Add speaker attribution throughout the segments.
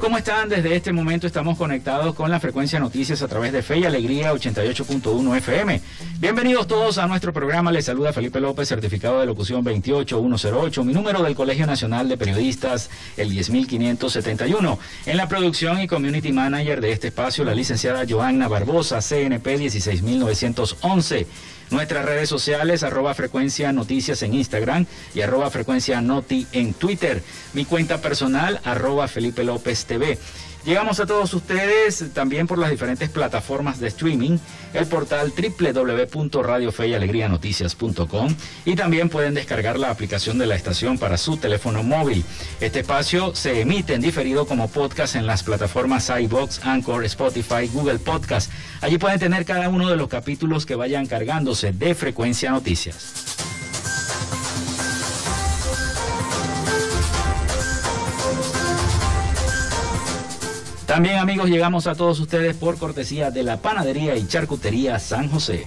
Speaker 1: ¿cómo están? Desde este momento estamos conectados con la frecuencia noticias a través de Fe y Alegría 88.1 FM. Bienvenidos todos a nuestro programa. Les saluda Felipe López, certificado de locución 28108. Mi número del Colegio Nacional de Periodistas, el 10571. En la producción y community manager de este espacio, la licenciada Joanna Barbosa, CNP 16911. Nuestras redes sociales, arroba frecuencia noticias en Instagram y arroba frecuencia noti en Twitter. Mi cuenta personal, arroba Felipe López TV. Llegamos a todos ustedes también por las diferentes plataformas de streaming, el portal www.radiofeyalegrianoticias.com y también pueden descargar la aplicación de la estación para su teléfono móvil. Este espacio se emite en diferido como podcast en las plataformas iBox, Anchor, Spotify, Google Podcast. Allí pueden tener cada uno de los capítulos que vayan cargándose de Frecuencia Noticias. También amigos llegamos a todos ustedes por cortesía de la Panadería y Charcutería San José.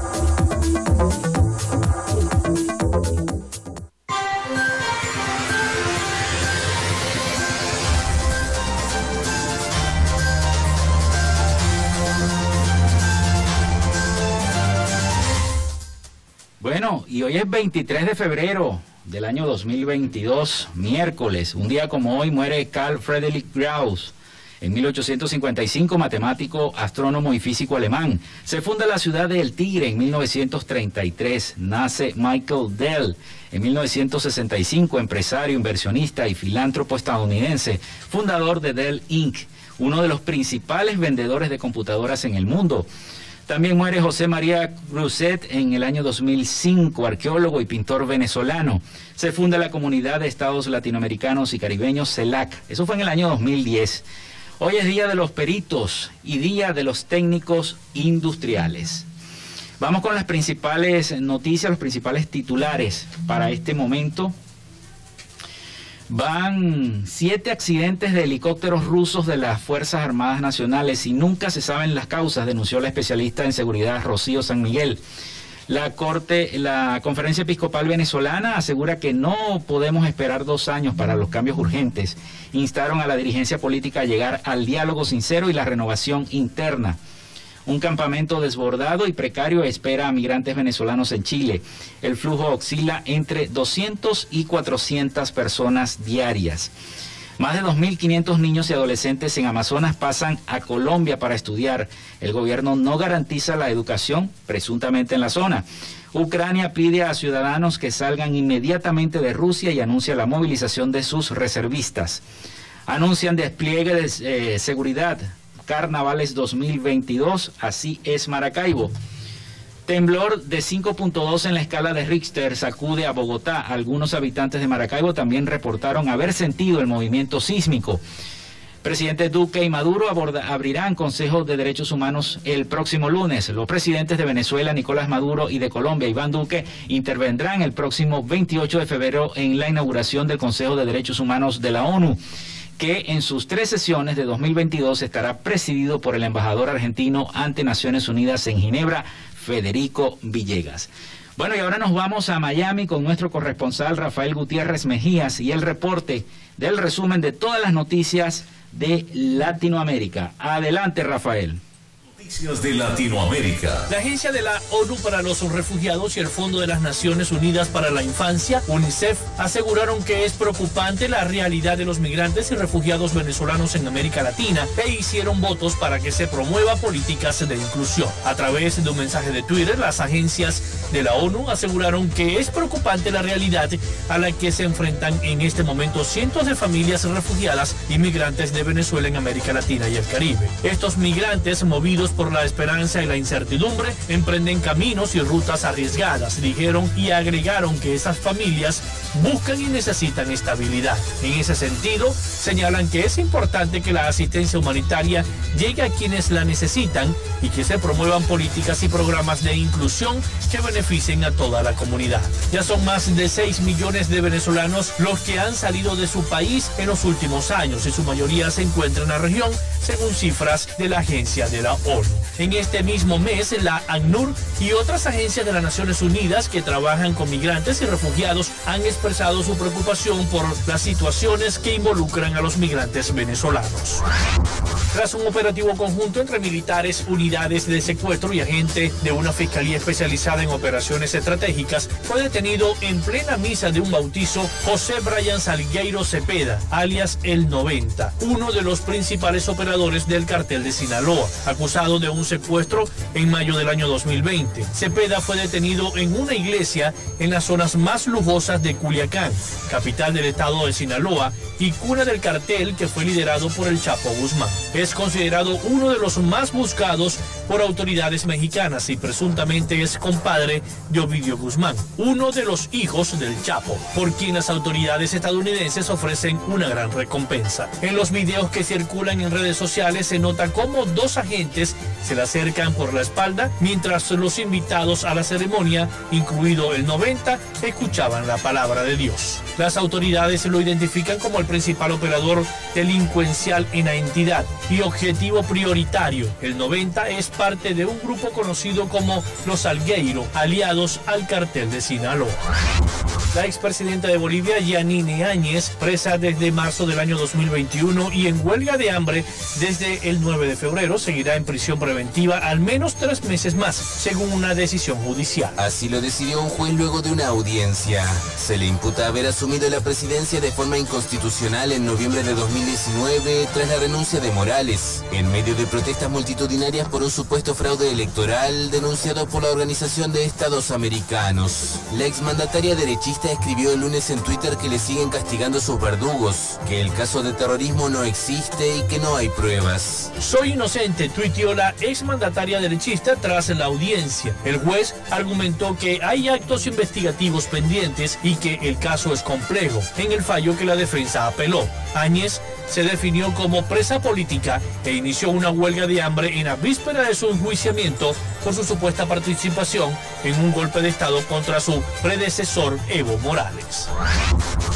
Speaker 1: Y hoy es 23 de febrero del año 2022, miércoles. Un día como hoy muere Carl Friedrich Gauss. En 1855, matemático, astrónomo y físico alemán. Se funda la ciudad de El Tigre en 1933. Nace Michael Dell. En 1965, empresario, inversionista y filántropo estadounidense, fundador de Dell Inc., uno de los principales vendedores de computadoras en el mundo. También muere José María Cruzet en el año 2005, arqueólogo y pintor venezolano. Se funda la comunidad de estados latinoamericanos y caribeños CELAC. Eso fue en el año 2010. Hoy es Día de los Peritos y Día de los Técnicos Industriales. Vamos con las principales noticias, los principales titulares para este momento. Van siete accidentes de helicópteros rusos de las Fuerzas Armadas Nacionales y nunca se saben las causas, denunció la especialista en seguridad Rocío San Miguel. La Corte, la Conferencia Episcopal Venezolana asegura que no podemos esperar dos años para los cambios urgentes. Instaron a la dirigencia política a llegar al diálogo sincero y la renovación interna. Un campamento desbordado y precario espera a migrantes venezolanos en Chile. El flujo oscila entre 200 y 400 personas diarias. Más de 2.500 niños y adolescentes en Amazonas pasan a Colombia para estudiar. El gobierno no garantiza la educación, presuntamente en la zona. Ucrania pide a ciudadanos que salgan inmediatamente de Rusia y anuncia la movilización de sus reservistas. Anuncian despliegue de eh, seguridad Carnavales 2022. Así es Maracaibo. Temblor de 5.2 en la escala de Richter sacude a Bogotá. Algunos habitantes de Maracaibo también reportaron haber sentido el movimiento sísmico. Presidente Duque y Maduro abrirán Consejo de Derechos Humanos el próximo lunes. Los presidentes de Venezuela, Nicolás Maduro, y de Colombia, Iván Duque, intervendrán el próximo 28 de febrero en la inauguración del Consejo de Derechos Humanos de la ONU que en sus tres sesiones de 2022 estará presidido por el embajador argentino ante Naciones Unidas en Ginebra, Federico Villegas. Bueno, y ahora nos vamos a Miami con nuestro corresponsal Rafael Gutiérrez Mejías y el reporte del resumen de todas las noticias de Latinoamérica. Adelante, Rafael
Speaker 2: de Latinoamérica.
Speaker 3: La Agencia de la ONU para los Refugiados y el Fondo de las Naciones Unidas para la Infancia, UNICEF, aseguraron que es preocupante la realidad de los migrantes y refugiados venezolanos en América Latina e hicieron votos para que se promueva políticas de inclusión. A través de un mensaje de Twitter, las agencias de la ONU aseguraron que es preocupante la realidad a la que se enfrentan en este momento cientos de familias refugiadas y migrantes de Venezuela en América Latina y el Caribe. Estos migrantes movidos por por la esperanza y la incertidumbre, emprenden caminos y rutas arriesgadas, dijeron y agregaron que esas familias buscan y necesitan estabilidad. En ese sentido, señalan que es importante que la asistencia humanitaria llegue a quienes la necesitan y que se promuevan políticas y programas de inclusión que beneficien a toda la comunidad. Ya son más de 6 millones de venezolanos los que han salido de su país en los últimos años y su mayoría se encuentra en la región, según cifras de la agencia de la ONU. En este mismo mes, la ACNUR y otras agencias de las Naciones Unidas que trabajan con migrantes y refugiados han expresado su preocupación por las situaciones que involucran a los migrantes venezolanos. Tras un operativo conjunto entre militares, unidades de secuestro y agente de una fiscalía especializada en operaciones estratégicas, fue detenido en plena misa de un bautizo José Brian Salgueiro Cepeda, alias El 90, uno de los principales operadores del cartel de Sinaloa, acusado de un secuestro en mayo del año 2020. Cepeda fue detenido en una iglesia en las zonas más lujosas de Culiacán, capital del estado de Sinaloa y cuna del cartel que fue liderado por el Chapo Guzmán. Es considerado uno de los más buscados por autoridades mexicanas y presuntamente es compadre de Ovidio Guzmán, uno de los hijos del Chapo, por quien las autoridades estadounidenses ofrecen una gran recompensa. En los videos que circulan en redes sociales se nota cómo dos agentes se le acercan por la espalda mientras los invitados a la ceremonia, incluido el 90, escuchaban la palabra de Dios. Las autoridades lo identifican como el principal operador delincuencial en la entidad y objetivo prioritario. El 90 es parte de un grupo conocido como los Algueiro, aliados al cartel de Sinaloa. La expresidenta de Bolivia, Yanine Áñez, presa desde marzo del año 2021 y en huelga de hambre desde el 9 de febrero, seguirá en prisión preventiva al menos tres meses más, según una decisión judicial.
Speaker 4: Así lo decidió un juez luego de una audiencia. Se le imputa haber asumido la presidencia de forma inconstitucional en noviembre de 2019 tras la renuncia de Morales, en medio de protestas multitudinarias por un supuesto fraude electoral denunciado por la Organización de Estados Americanos. La exmandataria derechista escribió el lunes en Twitter que le siguen castigando sus verdugos, que el caso de terrorismo no existe y que no hay pruebas.
Speaker 3: Soy inocente, tuiteó la exmandataria derechista tras la audiencia. El juez argumentó que hay actos investigativos pendientes y que el caso es complejo, en el fallo que la defensa apeló. Áñez se definió como presa política e inició una huelga de hambre en la víspera de su enjuiciamiento por su supuesta participación en un golpe de Estado contra su predecesor Evo Morales.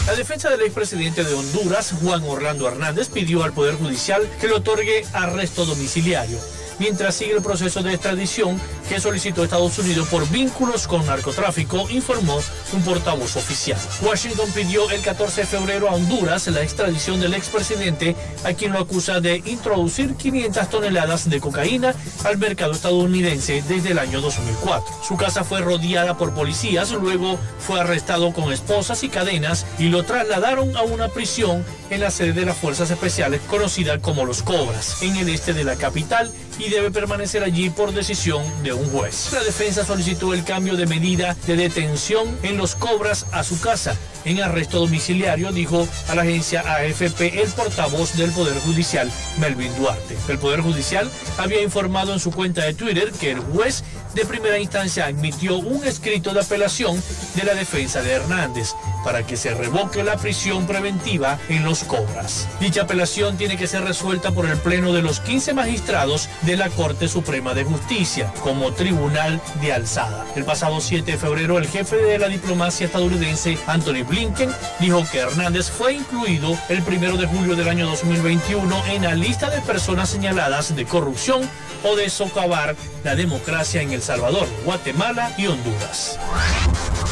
Speaker 3: La defensa del expresidente de Honduras, Juan Orlando Hernández, pidió al Poder Judicial que le otorgue arresto domiciliario mientras sigue el proceso de extradición que solicitó Estados Unidos por vínculos con narcotráfico, informó un portavoz oficial. Washington pidió el 14 de febrero a Honduras la extradición del expresidente, a quien lo acusa de introducir 500 toneladas de cocaína al mercado estadounidense desde el año 2004. Su casa fue rodeada por policías, luego fue arrestado con esposas y cadenas y lo trasladaron a una prisión en la sede de las Fuerzas Especiales conocida como Los Cobras, en el este de la capital y debe permanecer allí por decisión de un juez. La defensa solicitó el cambio de medida de detención en los cobras a su casa en arresto domiciliario, dijo a la agencia AFP el portavoz del Poder Judicial, Melvin Duarte. El Poder Judicial había informado en su cuenta de Twitter que el juez de primera instancia admitió un escrito de apelación de la defensa de Hernández para que se revoque la prisión preventiva en los cobras. Dicha apelación tiene que ser resuelta por el pleno de los 15 magistrados de la Corte Suprema de Justicia como tribunal de alzada. El pasado 7 de febrero el jefe de la diplomacia estadounidense, Anthony Blinken, dijo que Hernández fue incluido el primero de julio del año 2021 en la lista de personas señaladas de corrupción o de socavar la democracia en El Salvador, Guatemala y Honduras.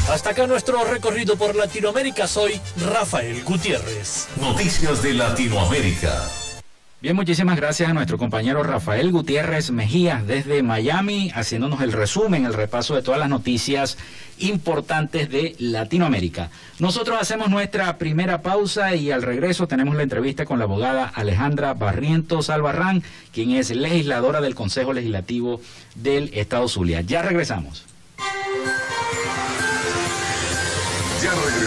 Speaker 3: Hasta acá nuestro recorrido por Latinoamérica. Soy Rafael Gutiérrez.
Speaker 2: Noticias de Latinoamérica.
Speaker 1: Bien, muchísimas gracias a nuestro compañero Rafael Gutiérrez Mejía desde Miami, haciéndonos el resumen, el repaso de todas las noticias importantes de Latinoamérica. Nosotros hacemos nuestra primera pausa y al regreso tenemos la entrevista con la abogada Alejandra Barrientos Albarrán, quien es legisladora del Consejo Legislativo del Estado Zulia. Ya regresamos.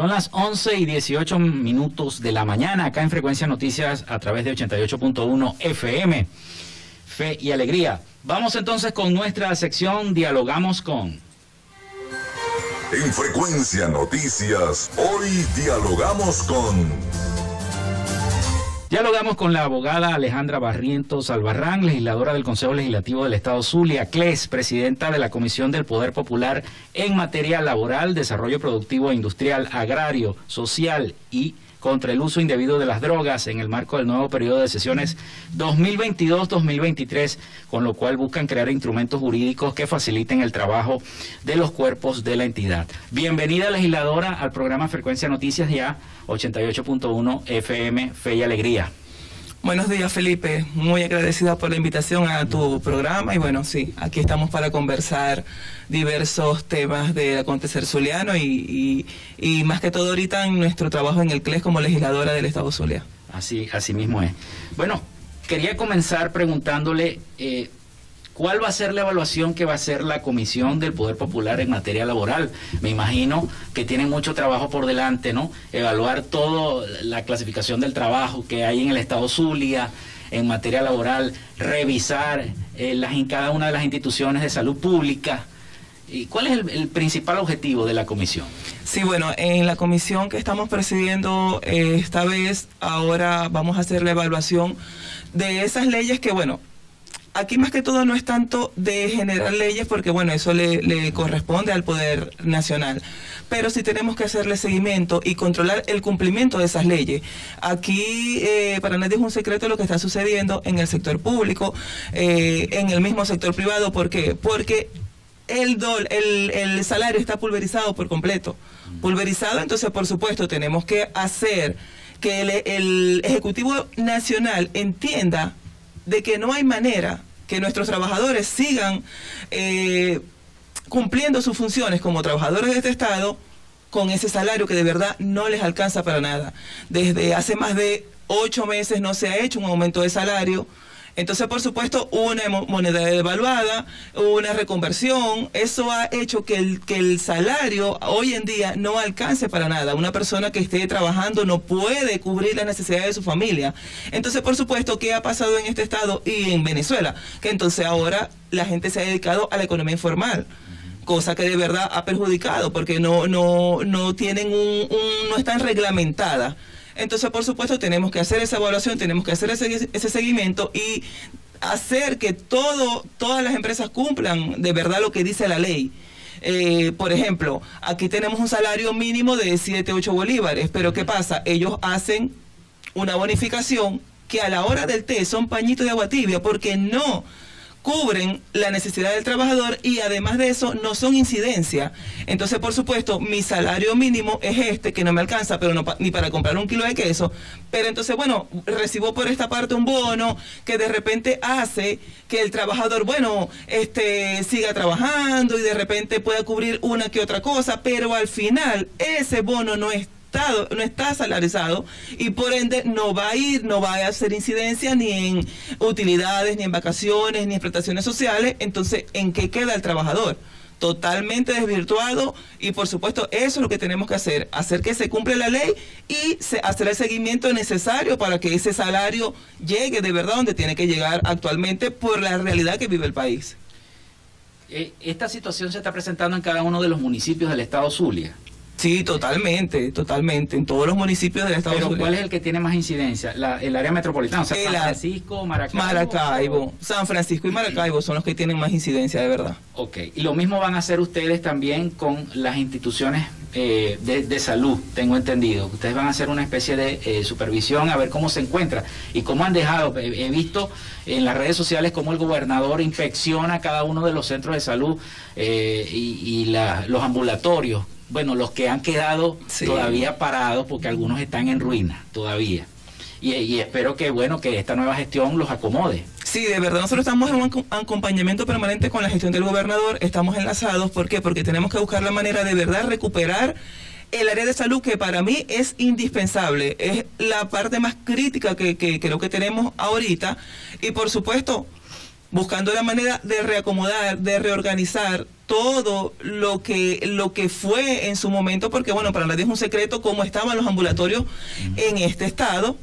Speaker 1: Son las 11 y 18 minutos de la mañana acá en Frecuencia Noticias a través de 88.1 FM. Fe y alegría. Vamos entonces con nuestra sección Dialogamos con.
Speaker 2: En Frecuencia Noticias, hoy dialogamos con...
Speaker 1: Dialogamos con la abogada Alejandra Barrientos Albarrán, legisladora del Consejo Legislativo del Estado Zulia, CLES, presidenta de la Comisión del Poder Popular en materia laboral, desarrollo productivo e industrial, agrario, social y contra el uso indebido de las drogas en el marco del nuevo periodo de sesiones 2022-2023, con lo cual buscan crear instrumentos jurídicos que faciliten el trabajo de los cuerpos de la entidad. Bienvenida legisladora al programa Frecuencia Noticias ya 88.1 FM Fe y Alegría.
Speaker 5: Buenos días, Felipe. Muy agradecida por la invitación a tu programa. Y bueno, sí, aquí estamos para conversar diversos temas del acontecer zuliano y más que todo ahorita en nuestro trabajo en el CLES como legisladora del Estado Zulia.
Speaker 1: Así, así mismo es. Bueno, quería comenzar preguntándole eh, cuál va a ser la evaluación que va a hacer la Comisión del Poder Popular en materia laboral. Me imagino que tienen mucho trabajo por delante, ¿no? Evaluar toda la clasificación del trabajo que hay en el Estado Zulia en materia laboral, revisar eh, las, en cada una de las instituciones de salud pública. ¿Y cuál es el, principal objetivo de la comisión?
Speaker 5: Sí, bueno, en la comisión que estamos presidiendo eh, esta vez, ahora vamos a hacer la evaluación de esas leyes que, bueno, aquí más que todo no es tanto de generar leyes, porque bueno, eso le, le, corresponde al Poder Nacional. Pero sí tenemos que hacerle seguimiento y controlar el cumplimiento de esas leyes. Aquí, eh, para nadie es un secreto lo que está sucediendo en el sector público, eh, en el mismo sector privado. ¿Por qué? Porque el, dol, el, el salario está pulverizado por completo. Pulverizado, entonces por supuesto tenemos que hacer que el, el Ejecutivo Nacional entienda de que no hay manera que nuestros trabajadores sigan eh, cumpliendo sus funciones como trabajadores de este Estado con ese salario que de verdad no les alcanza para nada. Desde hace más de ocho meses no se ha hecho un aumento de salario entonces, por supuesto, una moneda devaluada, una reconversión, eso ha hecho que el, que el salario hoy en día no alcance para nada. Una persona que esté trabajando no puede cubrir las necesidades de su familia. Entonces, por supuesto, ¿qué ha pasado en este estado y en Venezuela? Que entonces ahora la gente se ha dedicado a la economía informal cosa que de verdad ha perjudicado porque no no no tienen un, no están reglamentadas entonces, por supuesto, tenemos que hacer esa evaluación, tenemos que hacer ese, seguimiento y hacer que todas las empresas cumplan de verdad lo que dice la ley. Eh, por ejemplo, aquí tenemos un salario mínimo de 7, 8 bolívares, pero ¿qué pasa? Ellos hacen una bonificación que a la hora del té son pañitos de agua tibia porque no cubren la necesidad del trabajador y además de eso no son incidencia. Entonces, por supuesto, mi salario mínimo es este, que no me alcanza, pero no ni para comprar un kilo de queso. Pero entonces, bueno, recibo por esta parte un bono que de repente hace que el trabajador, bueno, este siga trabajando y de repente pueda cubrir una que otra cosa, pero al final ese bono no está no está salarizado y por ende no va a ir, no va a hacer incidencia ni en utilidades, ni en vacaciones, ni en prestaciones sociales. Entonces, ¿en qué queda el trabajador? totalmente desvirtuado y por supuesto eso es lo que tenemos que hacer, hacer que se cumpla la ley y hacer el seguimiento necesario para que ese salario llegue de verdad donde tiene que llegar actualmente por la realidad que vive el país.
Speaker 1: Eh, esta situación se está presentando en cada uno de los municipios del estado Zulia.
Speaker 5: Sí, totalmente, totalmente, en todos los municipios del Estado
Speaker 1: Pero ¿cuál es el que tiene más incidencia? el área metropolitana, o sea, San Francisco, Maracaibo.
Speaker 5: Maracaibo, San Francisco y Maracaibo son los que tienen más incidencia, de verdad.
Speaker 1: Ok, y lo mismo van a hacer ustedes también con las instituciones eh, de, salud, tengo entendido. Ustedes van a hacer una especie de eh, supervisión a ver cómo se encuentra y cómo han dejado. He, visto en las redes sociales cómo el gobernador inspecciona cada uno de los centros de salud eh, y, los ambulatorios bueno, los que han quedado todavía parados, porque algunos están en ruina todavía. Y, espero que, bueno, que esta nueva gestión los acomode.
Speaker 5: Sí, de verdad, nosotros estamos en un acompañamiento permanente con la gestión del gobernador, estamos enlazados, ¿por qué? Porque tenemos que buscar la manera de verdad recuperar el área de salud que para mí es indispensable, es la parte más crítica que, que creo que tenemos ahorita y por supuesto buscando la manera de reacomodar, de reorganizar todo lo que lo que fue en su momento, porque bueno, para nadie es un secreto cómo estaban los ambulatorios en este estado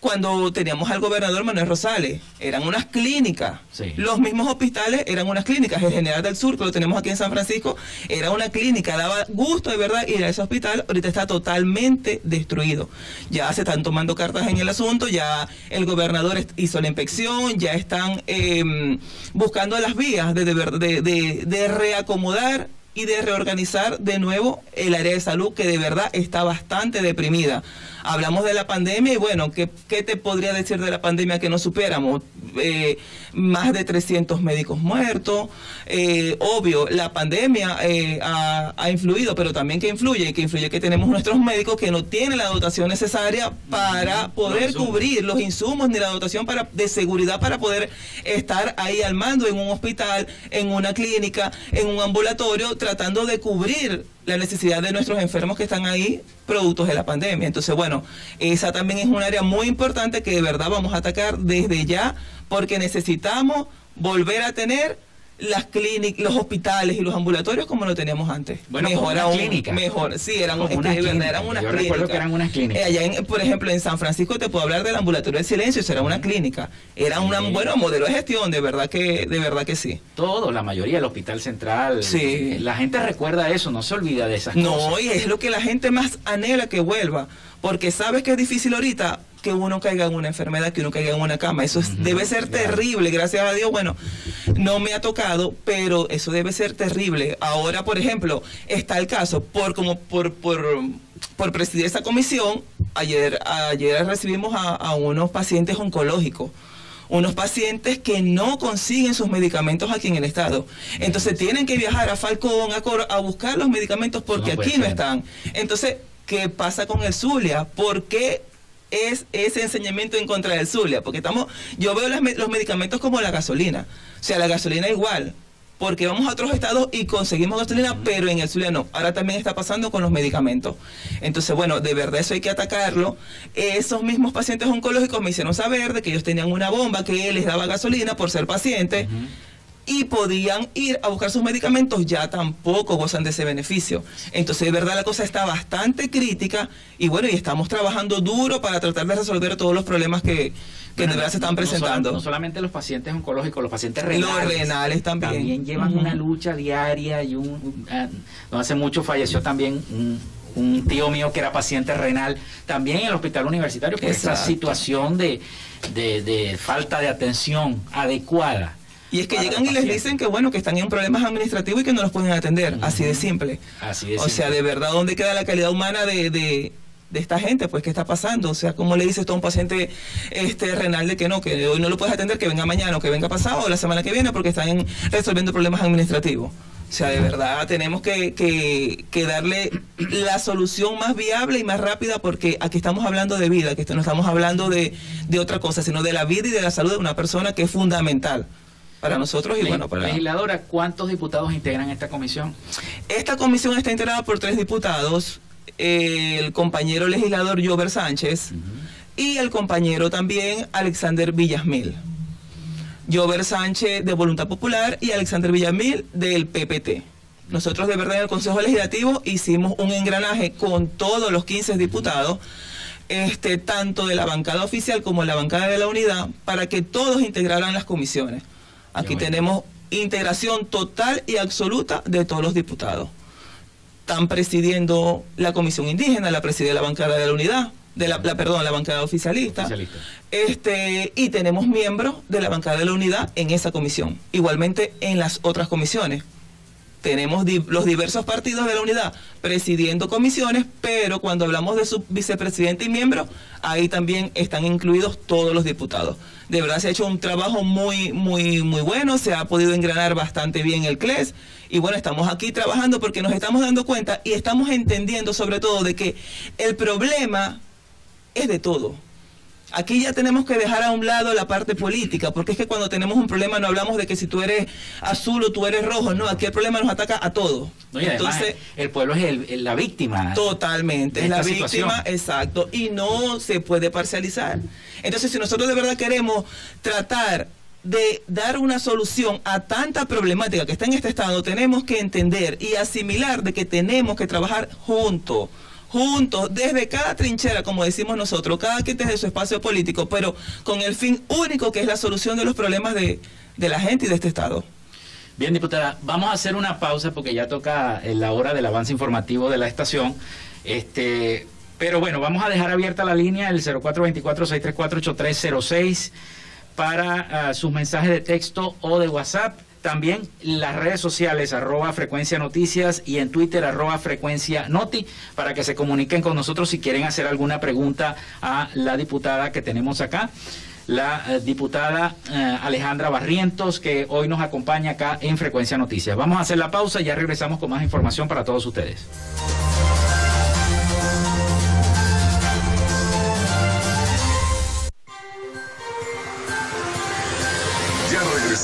Speaker 5: cuando teníamos al gobernador Manuel Rosales. Eran unas clínicas. Los mismos hospitales eran unas clínicas. El General del Sur, que lo tenemos aquí en San Francisco, era una clínica. Daba gusto de verdad ir a ese hospital. Ahorita está totalmente destruido. Ya se están tomando cartas en el asunto. Ya el gobernador hizo la inspección. Ya están em, buscando las vías de, de, de, de reacomodar y de reorganizar de nuevo el área de salud que de verdad está bastante deprimida. Hablamos de la pandemia y bueno, ¿qué, qué te podría decir de la pandemia que no superamos? Eh, más de 300 médicos muertos. Eh, obvio, la pandemia eh, ha, ha, influido, pero también que influye, que influye que tenemos nuestros médicos que no tienen la dotación necesaria para poder cubrir los insumos ni la dotación para, de seguridad para poder estar ahí al mando en un hospital, en una clínica, en un ambulatorio, tratando de cubrir la necesidad de nuestros enfermos que están ahí productos de la pandemia. Entonces, bueno, esa también es un área muy importante que de verdad vamos a atacar desde ya porque necesitamos volver a tener las clínicas, los hospitales y los ambulatorios como lo teníamos antes.
Speaker 1: Bueno, mejor aún, clínica.
Speaker 5: Mejor, sí, eran, unas
Speaker 1: clínicas. eran unas Yo clínicas. que eran unas clínicas.
Speaker 5: Eh, allá, por ejemplo, en San Francisco te puedo hablar del ambulatorio del silencio, eso era una clínica. Era un bueno modelo de gestión, de verdad que de verdad que sí.
Speaker 1: Todo, la mayoría, el hospital central. Sí. La gente recuerda eso, no se olvida de esas
Speaker 5: cosas.
Speaker 1: No,
Speaker 5: y es lo que la gente más anhela que vuelva, porque sabes que es difícil ahorita que uno caiga en una enfermedad, que uno caiga en una cama. Eso debe ser terrible, gracias a Dios. Bueno, no me ha tocado, pero eso debe ser terrible. Ahora, por ejemplo, está el caso, por como por, por, por presidir esa comisión, ayer, ayer recibimos a, a unos pacientes oncológicos unos pacientes que no consiguen sus medicamentos aquí en el estado. Entonces tienen que viajar a Falcón, a Coro, a buscar los medicamentos porque aquí no están. Entonces, ¿qué pasa con el Zulia? ¿Por qué es ese enseñamiento en contra del Zulia? Porque estamos, yo veo los medicamentos como la gasolina. O sea, la gasolina igual porque vamos a otros estados y conseguimos gasolina, pero en el Zulia no. Ahora también está pasando con los medicamentos. Entonces, bueno, de verdad eso hay que atacarlo. Esos mismos pacientes oncológicos me hicieron saber de que ellos tenían una bomba que les daba gasolina por ser pacientes. Y podían ir a buscar sus medicamentos, ya tampoco gozan de ese beneficio. Entonces, de verdad, la cosa está bastante crítica y bueno, y estamos trabajando duro para tratar de resolver todos los problemas que, que de verdad se están presentando.
Speaker 1: No, solamente los pacientes oncológicos, los pacientes renales.
Speaker 5: Los renales también.
Speaker 1: También llevan una lucha diaria y un, ah, no hace mucho falleció también un, tío mío que era paciente renal, también en el hospital universitario, por esa situación de, de, falta de atención adecuada.
Speaker 5: Y es que llegan y les dicen que bueno, que están en problemas administrativos y que no los pueden atender, así de simple.
Speaker 1: Así de
Speaker 5: o sea, de verdad, ¿dónde queda la calidad humana de, de esta gente, pues, ¿qué está pasando? O sea, ¿cómo le dices tú a un paciente este, renal de que no, que hoy no lo puedes atender, que venga mañana o que venga pasado o la semana que viene porque están resolviendo problemas administrativos? O sea, de verdad tenemos que, que, darle la solución más viable y más rápida porque aquí estamos hablando de vida, que no estamos hablando de, de otra cosa, sino de la vida y de la salud de una persona que es fundamental para nosotros y bueno para
Speaker 1: legisladora cuántos diputados integran esta comisión
Speaker 5: esta comisión está integrada por tres diputados el compañero legislador Jover Sánchez y el compañero también Alexander Villasmil. Jover Sánchez de Voluntad Popular y Alexander Villasmil del PPT. Nosotros de verdad en el Consejo Legislativo hicimos un engranaje con todos los 15 diputados, este, tanto de la bancada oficial como de la bancada de la unidad, para que todos integraran las comisiones. Aquí tenemos integración total y absoluta de todos los diputados. Están presidiendo la comisión indígena, la preside la bancada de la unidad, de la, perdón, la bancada oficialista, este y tenemos miembros de la bancada de la unidad en esa comisión, igualmente en las otras comisiones. Tenemos los diversos partidos de la unidad presidiendo comisiones, pero cuando hablamos de su vicepresidente y miembro, ahí también están incluidos todos los diputados. De verdad se ha hecho un trabajo muy, muy, muy bueno, se ha podido engranar bastante bien el CLES y bueno, estamos aquí trabajando porque nos estamos dando cuenta y estamos entendiendo sobre todo de que el problema es de todo. Aquí ya tenemos que dejar a un lado la parte política, porque es que cuando tenemos un problema no hablamos de que si tú eres azul o tú eres rojo, no, aquí el problema nos ataca a todos.
Speaker 1: Entonces, el pueblo es la víctima.
Speaker 5: Totalmente, es la víctima, exacto, y no se puede parcializar. Entonces, si nosotros de verdad queremos tratar de dar una solución a tanta problemática que está en este estado, tenemos que entender y asimilar de que tenemos que trabajar juntos, juntos, desde cada trinchera, como decimos nosotros, cada quien desde su espacio político, pero con el fin único que es la solución de los problemas de, de la gente y de este estado.
Speaker 1: Bien, diputada, vamos a hacer una pausa porque ya toca la hora del avance informativo de la estación. Este, pero bueno, vamos a dejar abierta la línea el 0424-634-8306 para ah, sus mensajes de texto o de WhatsApp. También las redes sociales, arroba frecuencia noticias y en Twitter, arroba frecuencia noti, para que se comuniquen con nosotros si quieren hacer alguna pregunta a la diputada que tenemos acá, la eh, diputada eh, Alejandra Barrientos, que hoy nos acompaña acá en Frecuencia Noticias. Vamos a hacer la pausa y ya regresamos con más información para todos ustedes.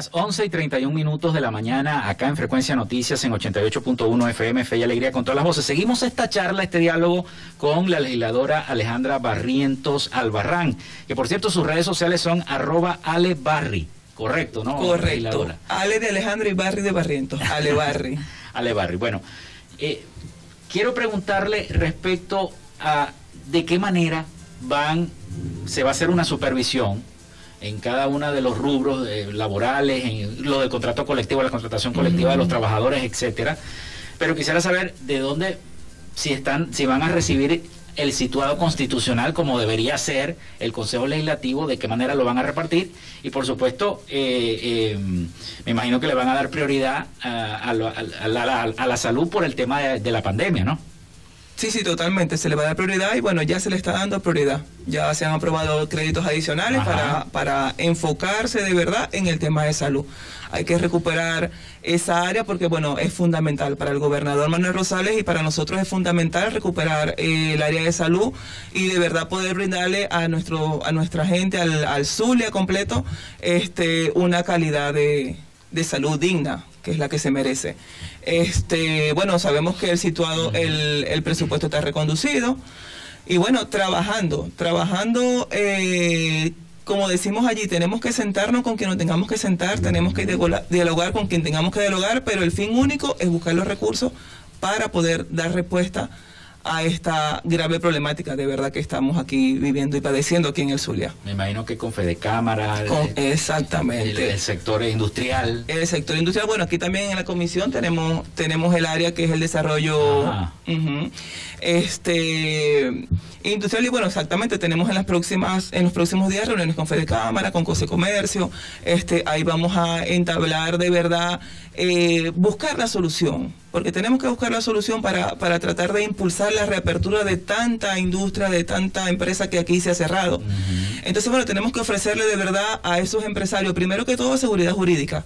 Speaker 1: Las 11 y 31 minutos de la mañana acá en Frecuencia Noticias en 88.1 FM, Fe y Alegría con todas las voces. Seguimos esta charla, este diálogo con la legisladora Alejandra Barrientos Albarrán, que por cierto sus redes sociales son arroba alebarri. Correcto, ¿no?
Speaker 5: Correcto. Ale de Alejandra y Barri de Barrientos. Ale Barri.
Speaker 1: Ale Barry. Bueno, eh, quiero preguntarle respecto a de qué manera van, se va a hacer una supervisión en cada uno de los rubros eh, laborales, en lo del contrato colectivo, la contratación colectiva de los trabajadores, etcétera. Pero quisiera saber de dónde, si están, si van a recibir el situado constitucional como debería ser el Consejo Legislativo, de qué manera lo van a repartir y por supuesto eh, eh, me imagino que le van a dar prioridad a, la, salud por el tema de la pandemia, ¿no?
Speaker 5: Sí, sí, totalmente. Se le va a dar prioridad y bueno, ya se le está dando prioridad. Ya se han aprobado créditos adicionales para, para enfocarse de verdad en el tema de salud. Hay que recuperar esa área porque bueno, es fundamental para el gobernador Manuel Rosales y para nosotros es fundamental recuperar eh, el área de salud y de verdad poder brindarle a nuestro a nuestra gente, al, al Zulia completo, este una calidad de, de salud digna que es la que se merece. Este, bueno, sabemos que el situado, el, el presupuesto está reconducido. Y bueno, trabajando, trabajando, eh, como decimos allí, tenemos que sentarnos con quien nos tengamos que sentar, tenemos que dialogar con quien tengamos que dialogar, pero el fin único es buscar los recursos para poder dar respuesta a esta grave problemática de verdad que estamos aquí viviendo y padeciendo aquí en el Zulia.
Speaker 1: Me imagino que con Fede Cámara,
Speaker 5: exactamente.
Speaker 1: El, sector industrial.
Speaker 5: El sector industrial, bueno, aquí también en la comisión tenemos tenemos el área que es el desarrollo este industrial y bueno, exactamente tenemos en las próximas en los próximos días reuniones con Fede Cámara, con Cose Comercio, este ahí vamos a entablar de verdad eh, buscar la solución, porque tenemos que buscar la solución para, para tratar de impulsar la reapertura de tanta industria, de tanta empresa que aquí se ha cerrado. Entonces, bueno, tenemos que ofrecerle de verdad a esos empresarios, primero que todo, seguridad jurídica.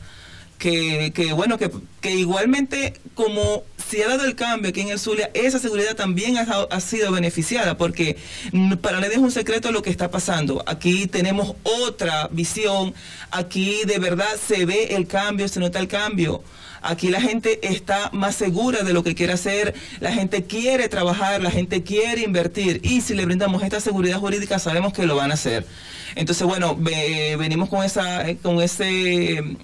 Speaker 5: Que, que, bueno, que, que, igualmente como se ha dado el cambio aquí en el Zulia, esa seguridad también ha, ha, sido beneficiada, porque para nadie es un secreto lo que está pasando. Aquí tenemos otra visión, aquí de verdad se ve el cambio, se nota el cambio. Aquí la gente está más segura de lo que quiere hacer, la gente quiere trabajar, la gente quiere invertir y si le brindamos esta seguridad jurídica sabemos que lo van a hacer. Entonces, bueno, venimos con esa con ese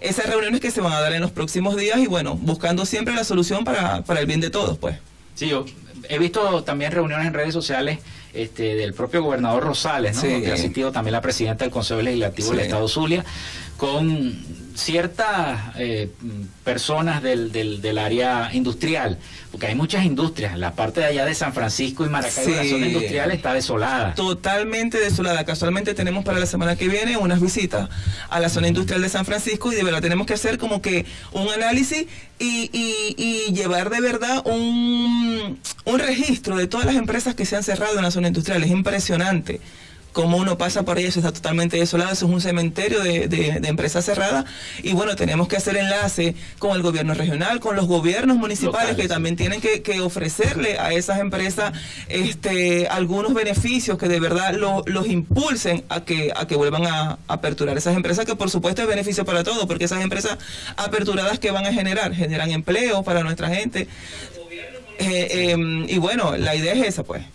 Speaker 5: esas reuniones que se van a dar en los próximos días y bueno, buscando siempre la solución para, para el bien de todos, pues.
Speaker 1: Sí, yo he visto también reuniones en redes sociales este, del propio gobernador Rosales, ¿no? que ha asistido también la presidenta del Consejo Legislativo del Estado Zulia, con ciertas eh, personas del, del, del, área industrial, porque hay muchas industrias, la parte de allá de San Francisco y Maracaibo, la zona industrial está desolada.
Speaker 5: Totalmente desolada. Casualmente tenemos para la semana que viene unas visitas a la zona industrial de San Francisco y de verdad tenemos que hacer como que un análisis y, y, y llevar de verdad un, un registro de todas las empresas que se han cerrado en la zona industrial. Es impresionante como uno pasa por ahí, eso está totalmente desolado, eso es un cementerio de, de, empresas cerradas. Y bueno, tenemos que hacer enlace con el gobierno regional, con los gobiernos municipales que también tienen que, ofrecerle a esas empresas este, algunos beneficios que de verdad los impulsen a que, a que vuelvan a, aperturar esas empresas, que por supuesto es beneficio para todos, porque esas empresas aperturadas que van a generar, generan empleo para nuestra gente. Eh, em, y bueno, la idea es esa, pues.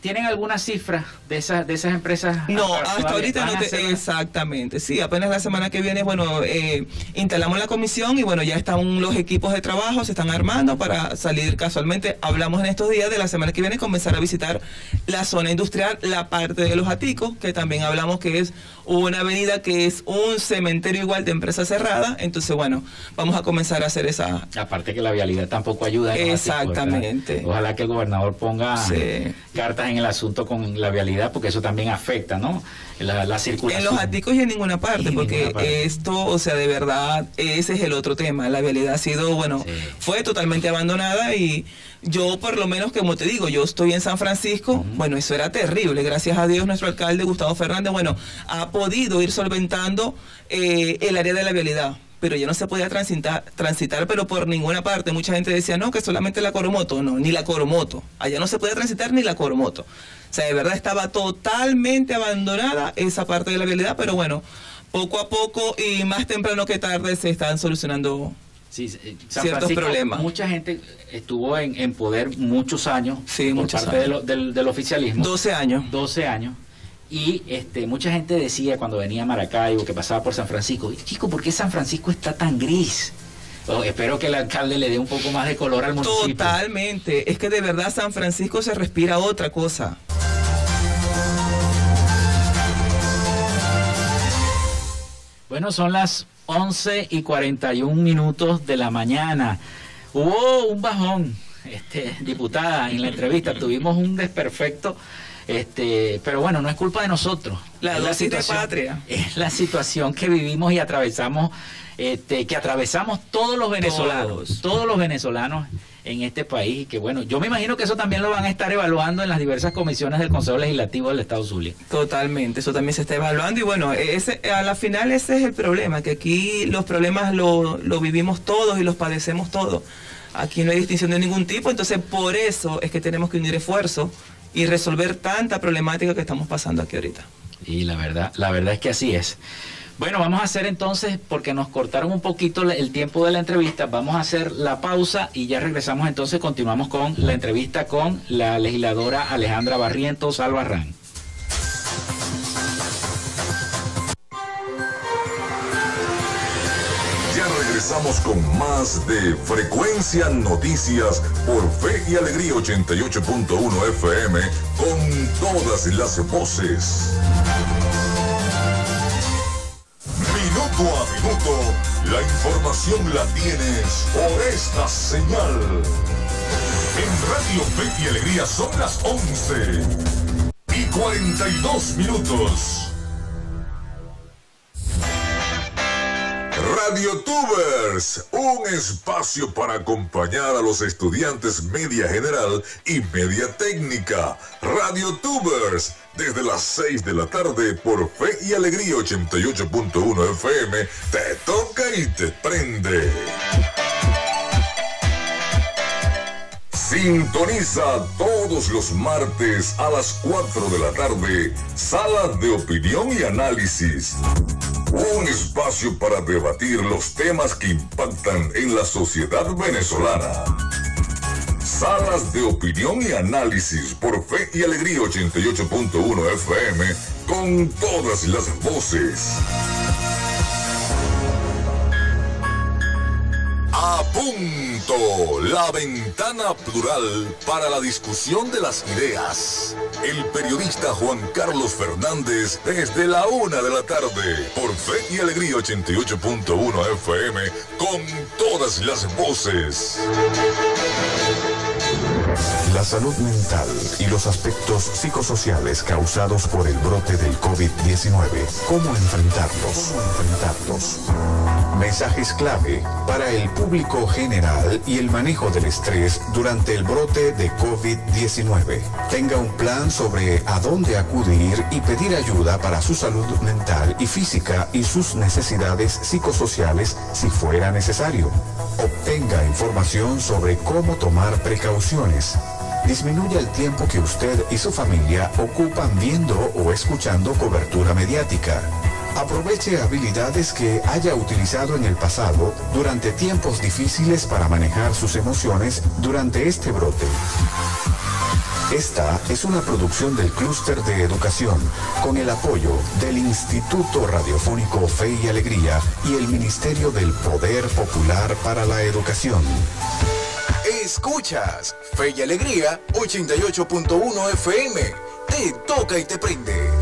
Speaker 1: ¿Tienen alguna cifra de esas de esas empresas?
Speaker 5: No, hasta ahorita no te, exactamente. Sí, apenas la semana que viene, bueno, eh, instalamos la comisión y bueno, ya están los equipos de trabajo, se están armando para salir casualmente. Hablamos en estos días de la semana que viene comenzar a visitar la zona industrial, la parte de los Aticos, que también hablamos que es una avenida que es un cementerio igual de empresa cerrada. Entonces, bueno, vamos a comenzar a hacer esa.
Speaker 1: Aparte que la vialidad tampoco ayuda.
Speaker 5: Exactamente.
Speaker 1: Ojalá que el gobernador ponga cartas en el asunto con la vialidad, porque eso también afecta, ¿no? La, circulación.
Speaker 5: En los aticos y en ninguna parte, porque esto, o sea, de verdad, ese es el otro tema. La vialidad ha sido, bueno, fue totalmente abandonada y yo, por lo menos, como te digo, yo estoy en San Francisco, bueno, eso era terrible. Gracias a Dios, nuestro alcalde, Gustavo Fernández, bueno, ha podido ir solventando eh, el área de la vialidad pero ya no se podía transitar, transitar, pero por ninguna parte. Mucha gente decía, no, que solamente la Coromoto. No, ni la Coromoto. Allá no se podía transitar ni la Coromoto. O sea, de verdad estaba totalmente abandonada esa parte de la vialidad, pero bueno, poco a poco y más temprano que tarde se están solucionando
Speaker 1: eh, ciertos problemas. Mucha gente estuvo en, poder muchos años
Speaker 5: sí, por
Speaker 1: parte del, del, oficialismo.
Speaker 5: 12 años.
Speaker 1: 12 años. Y este, mucha gente decía cuando venía a Maracaibo, que pasaba por San Francisco, chico, ¿por qué San Francisco está tan gris? Oh, espero que el alcalde le dé un poco más de color al municipio.
Speaker 5: Totalmente. Es que de verdad San Francisco se respira otra cosa.
Speaker 1: Bueno, son las 11 y 41 minutos de la mañana. Hubo un bajón, este, diputada, en la entrevista. Tuvimos un desperfecto. Este, pero bueno, no es culpa de nosotros.
Speaker 5: La
Speaker 1: es
Speaker 5: de patria.
Speaker 1: Es la situación que vivimos y atravesamos, este, que atravesamos todos los venezolanos, todos los venezolanos en este país y que bueno, yo me imagino que eso también lo van a estar evaluando en las diversas comisiones del Consejo Legislativo del Estado Zulia.
Speaker 5: Totalmente, eso también se está evaluando y bueno, ese, a la final ese es el problema, que aquí los problemas lo, lo vivimos todos y los padecemos todos. Aquí no hay distinción de ningún tipo, entonces por eso es que tenemos que unir esfuerzos y resolver tanta problemática que estamos pasando aquí ahorita.
Speaker 1: Y la verdad, la verdad es que así es. Bueno, vamos a hacer entonces, porque nos cortaron un poquito el tiempo de la entrevista, vamos a hacer la pausa y ya regresamos entonces, continuamos con la entrevista con la legisladora Alejandra Barrientos Albarrán.
Speaker 2: Ya regresamos con más de Frecuencia Noticias por Fe y Alegría 88.1 FM con todas las voces. A minuto, la información la tienes por esta señal. En Radio Fe y Alegría son las 11 y 42 minutos. Radio Tubers, un espacio para acompañar a los estudiantes media general y media técnica. Radio Tubers, desde las 6 de la tarde por Fe y Alegría 88.1 FM, te toca y te prende. Sintoniza todos los martes a las 4 de la tarde, Sala de Opinión y Análisis. Un espacio para debatir los temas que impactan en la sociedad venezolana. Salas de opinión y análisis por Fe y Alegría 88.1 FM con todas las voces. A punto, la ventana plural para la discusión de las ideas. El periodista Juan Carlos Fernández desde la una de la tarde por Fe y Alegría 88.1 FM con todas las voces.
Speaker 6: La salud mental y los aspectos psicosociales causados por el brote del COVID-19. ¿Cómo enfrentarlos? ¿Cómo enfrentarlos? Mensajes clave para el público general y el manejo del estrés durante el brote de COVID-19. Tenga un plan sobre a dónde acudir y pedir ayuda para su salud mental y física y sus necesidades psicosociales si fuera necesario. Obtenga información sobre cómo tomar precauciones. Disminuya el tiempo que usted y su familia ocupan viendo o escuchando cobertura mediática. Aproveche habilidades que haya utilizado en el pasado durante tiempos difíciles para manejar sus emociones durante este brote. Esta es una producción del Clúster de Educación con el apoyo del Instituto Radiofónico Fe y Alegría y el Ministerio del Poder Popular para la Educación.
Speaker 7: Escuchas Fe y Alegría 88.1 FM. Te toca y te prende.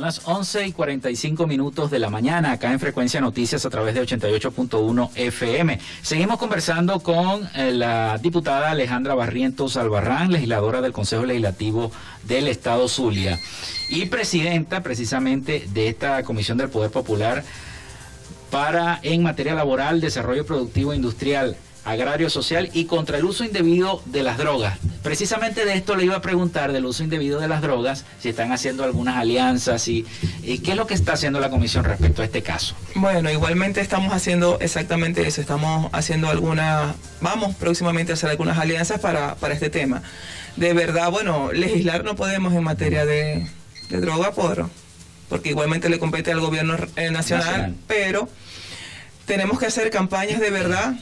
Speaker 1: Son las 11 y 45 minutos de la mañana acá en Frecuencia Noticias a través de 88.1 FM. Seguimos conversando con eh, la diputada Alejandra Barrientos Albarrán, legisladora del Consejo Legislativo del Estado Zulia y presidenta precisamente de esta Comisión del Poder Popular para en materia laboral, desarrollo productivo e industrial. Agrario social y contra el uso indebido de las drogas. Precisamente de esto le iba a preguntar del uso indebido de las drogas, si están haciendo algunas alianzas y, y qué es lo que está haciendo la comisión respecto a este caso.
Speaker 5: Bueno, igualmente estamos haciendo exactamente eso, estamos haciendo algunas, vamos próximamente a hacer algunas alianzas para, para este tema. De verdad, bueno, legislar no podemos en materia de, de droga por, porque igualmente le compete al gobierno eh, nacional,
Speaker 1: Nacional.
Speaker 5: pero tenemos que hacer campañas de verdad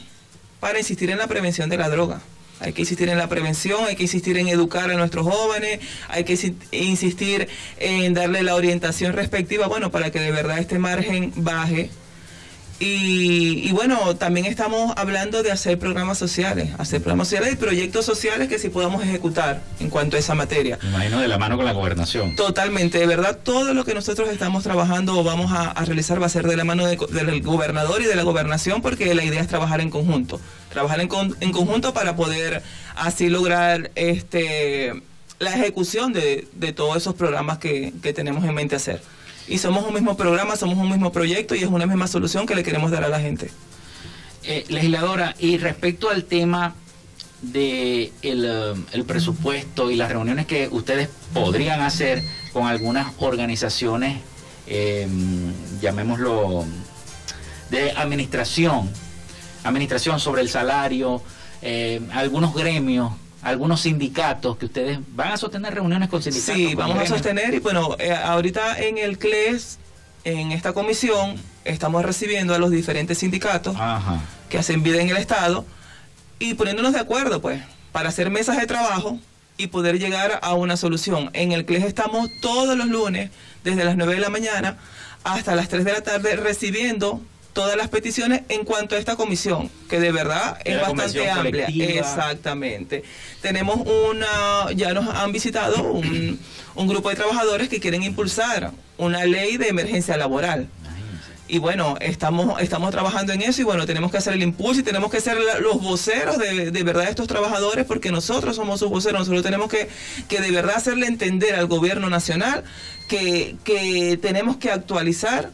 Speaker 5: para insistir en la prevención de la droga. Hay que insistir en la prevención, hay que insistir en educar a nuestros jóvenes, hay que insi- insistir en darle la orientación respectiva, bueno, para que de verdad este margen baje. Y, y bueno, también estamos hablando de hacer programas sociales, hacer programas sociales y proyectos sociales que sí podamos ejecutar en cuanto a esa materia.
Speaker 1: Me imagino de la mano con la gobernación.
Speaker 5: Totalmente, de verdad, todo lo que nosotros estamos trabajando o vamos a, a realizar va a ser de la mano de- del gobernador y de la gobernación porque la idea es trabajar en conjunto, trabajar en, con- en conjunto para poder así lograr este la ejecución de, de todos esos programas que, que tenemos en mente hacer. Y somos un mismo programa, somos un mismo proyecto y es una misma solución que le queremos dar a la gente.
Speaker 1: Eh, legisladora, y respecto al tema de eh, el presupuesto y las reuniones que ustedes podrían hacer con algunas organizaciones, eh, llamémoslo, de administración, administración sobre el salario, eh, algunos gremios, algunos sindicatos que ustedes van a sostener reuniones con sindicatos.
Speaker 5: Sí,
Speaker 1: con
Speaker 5: vamos a sostener y bueno, eh, ahorita en el CLES, en esta comisión, estamos recibiendo a los diferentes sindicatos
Speaker 1: Ajá.
Speaker 5: que hacen vida en el Estado y poniéndonos de acuerdo, pues, para hacer mesas de trabajo y poder llegar a una solución. En el CLES estamos todos los lunes, desde las 9 de la mañana hasta las 3 de la tarde, recibiendo todas las peticiones en cuanto a esta comisión, que de verdad es bastante amplia.
Speaker 1: colectiva.
Speaker 5: Exactamente. Tenemos una, ya nos han visitado un, un grupo de trabajadores que quieren impulsar una ley de emergencia laboral. Y bueno, estamos, estamos trabajando en eso y bueno, tenemos que hacer el impulso y tenemos que ser la- los voceros de, de verdad de estos trabajadores porque nosotros somos sus voceros, nosotros tenemos que, que de verdad hacerle entender al gobierno nacional que, que tenemos que actualizar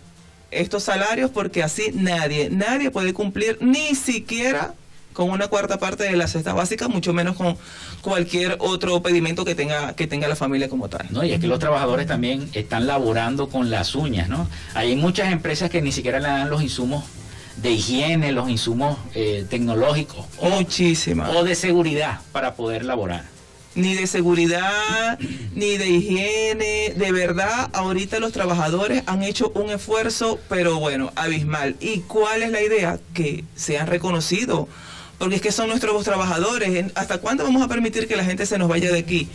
Speaker 5: estos salarios porque así nadie, nadie puede cumplir ni siquiera con una cuarta parte de la cesta básica, mucho menos con cualquier otro pedimento que tenga, que tenga la familia como tal.
Speaker 1: No, y es que los trabajadores también están laborando con las uñas, ¿no? Hay muchas empresas que ni siquiera le dan los insumos de higiene, los insumos eh, tecnológicos
Speaker 5: Muchísimas.
Speaker 1: o de seguridad para poder laborar.
Speaker 5: Ni de seguridad, ni de higiene. De verdad, ahorita los trabajadores han hecho un esfuerzo, pero bueno, abismal. ¿Y cuál es la idea? Que sean reconocidos. Porque es que son nuestros trabajadores. ¿En- ¿Hasta cuándo vamos a permitir que la gente se nos vaya de aquí?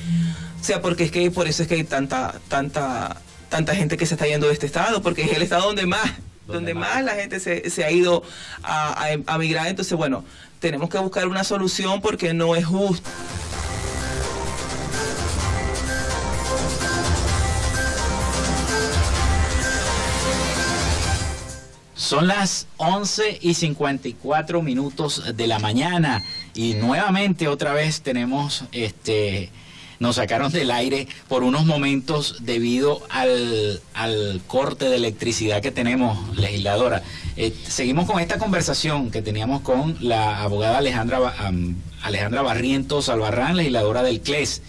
Speaker 5: O sea, porque es que por eso es que hay tanta, tanta, tanta gente que se está yendo de este estado, porque es el estado donde más, donde más la gente se, se ha ido a, a- a migrar. Entonces, bueno, tenemos que buscar una solución porque no es justo.
Speaker 1: Son las 11 y 54 minutos de la mañana y nuevamente otra vez tenemos, este, nos sacaron del aire por unos momentos debido al, al corte de electricidad que tenemos, legisladora. Eh, seguimos con esta conversación que teníamos con la abogada Alejandra, am, Alejandra Barrientos Albarrán, legisladora del CLES.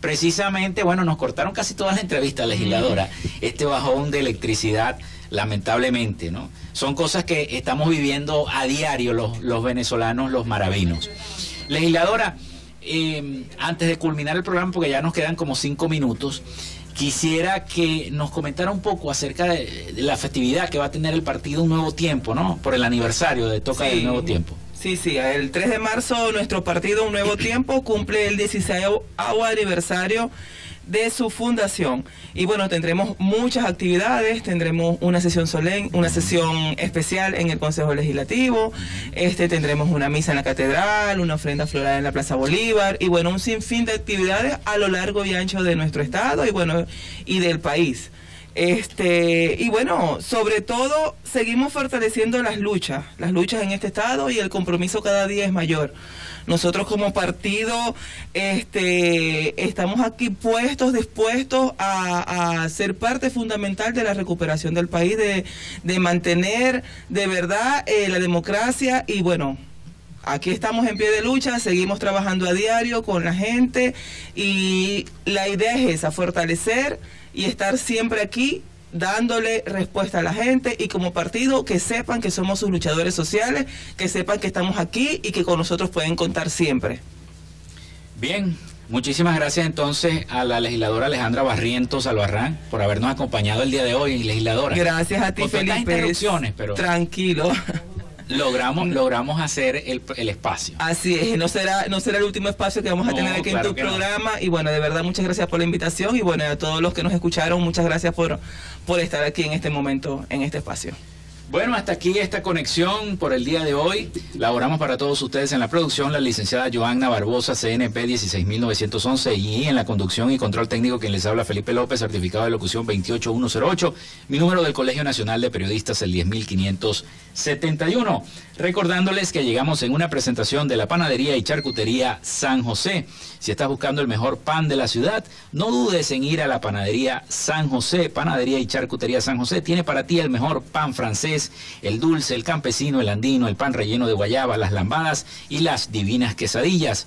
Speaker 1: Precisamente, bueno, nos cortaron casi toda la entrevista, legisladora. Este bajón de electricidad, lamentablemente, ¿no? Son cosas que estamos viviendo a diario los, los venezolanos, los maravinos. Legisladora, eh, antes de culminar el programa, porque ya nos quedan como cinco minutos, quisiera que nos comentara un poco acerca de, de la festividad que va a tener el partido Un Nuevo Tiempo, ¿no? Por el aniversario de Toca
Speaker 5: Sí.
Speaker 1: del Nuevo Tiempo.
Speaker 5: Sí, sí, el 3 de marzo nuestro partido Un Nuevo Tiempo cumple el 16 aniversario de su fundación. Y bueno, tendremos muchas actividades, tendremos una sesión solemne, una sesión especial en el Consejo Legislativo, este tendremos una misa en la catedral, una ofrenda floral en la Plaza Bolívar y bueno, un sinfín de actividades a lo largo y ancho de nuestro estado y bueno, y del país. Este, y bueno, sobre todo seguimos fortaleciendo las luchas, las luchas en este estado y el compromiso cada día es mayor. Nosotros como partido este, estamos aquí puestos, dispuestos a, ser parte fundamental de la recuperación del país, de, de mantener de verdad eh, la democracia y bueno, aquí estamos en pie de lucha, seguimos trabajando a diario con la gente y la idea es esa, fortalecer y estar siempre aquí dándole respuesta a la gente y como partido que sepan que somos sus luchadores sociales, que sepan que estamos aquí y que con nosotros pueden contar siempre.
Speaker 1: Bien, muchísimas gracias entonces a la legisladora Alejandra Barrientos Albarrán por habernos acompañado el día de hoy, legisladora.
Speaker 5: Gracias a ti, Felipe.
Speaker 1: interrupciones, pero
Speaker 5: Tranquilo.
Speaker 1: Logramos, logramos hacer el, el espacio.
Speaker 5: Así es, no será, no será el último espacio que vamos a tener aquí
Speaker 1: claro
Speaker 5: en tu
Speaker 1: no.
Speaker 5: programa. Y bueno, de verdad, muchas gracias por la invitación. Y bueno, a todos los que nos escucharon, muchas gracias por, por estar aquí en este momento, en este espacio.
Speaker 1: Bueno, hasta aquí esta conexión por el día de hoy. Laboramos para todos ustedes en la producción la licenciada Joanna Barbosa, CNP 16911 y en la conducción y control técnico quien les habla Felipe López, certificado de locución 28108, mi número del Colegio Nacional de Periodistas el 10571. Recordándoles que llegamos en una presentación de la panadería y charcutería San José. Si estás buscando el mejor pan de la ciudad, no dudes en ir a la panadería San José, panadería y charcutería San José. Tiene para ti el mejor pan francés, el dulce, el campesino, el andino, el pan relleno de guayaba, las lambadas y las divinas quesadillas.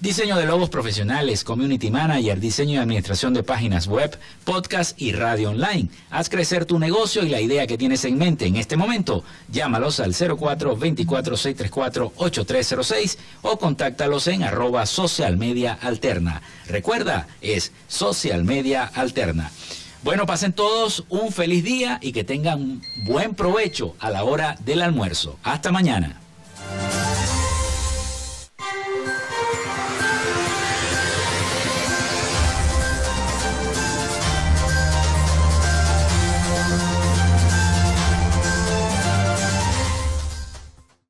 Speaker 1: Diseño de logos profesionales, community manager, diseño y administración de páginas web, podcast y radio online. Haz crecer tu negocio y la idea que tienes en mente en este momento. Llámalos al 04-24-634-8306 o contáctalos en arroba social media alterna. Recuerda, es social media alterna. Bueno, pasen todos un feliz día y que tengan buen provecho a la hora del almuerzo. Hasta mañana.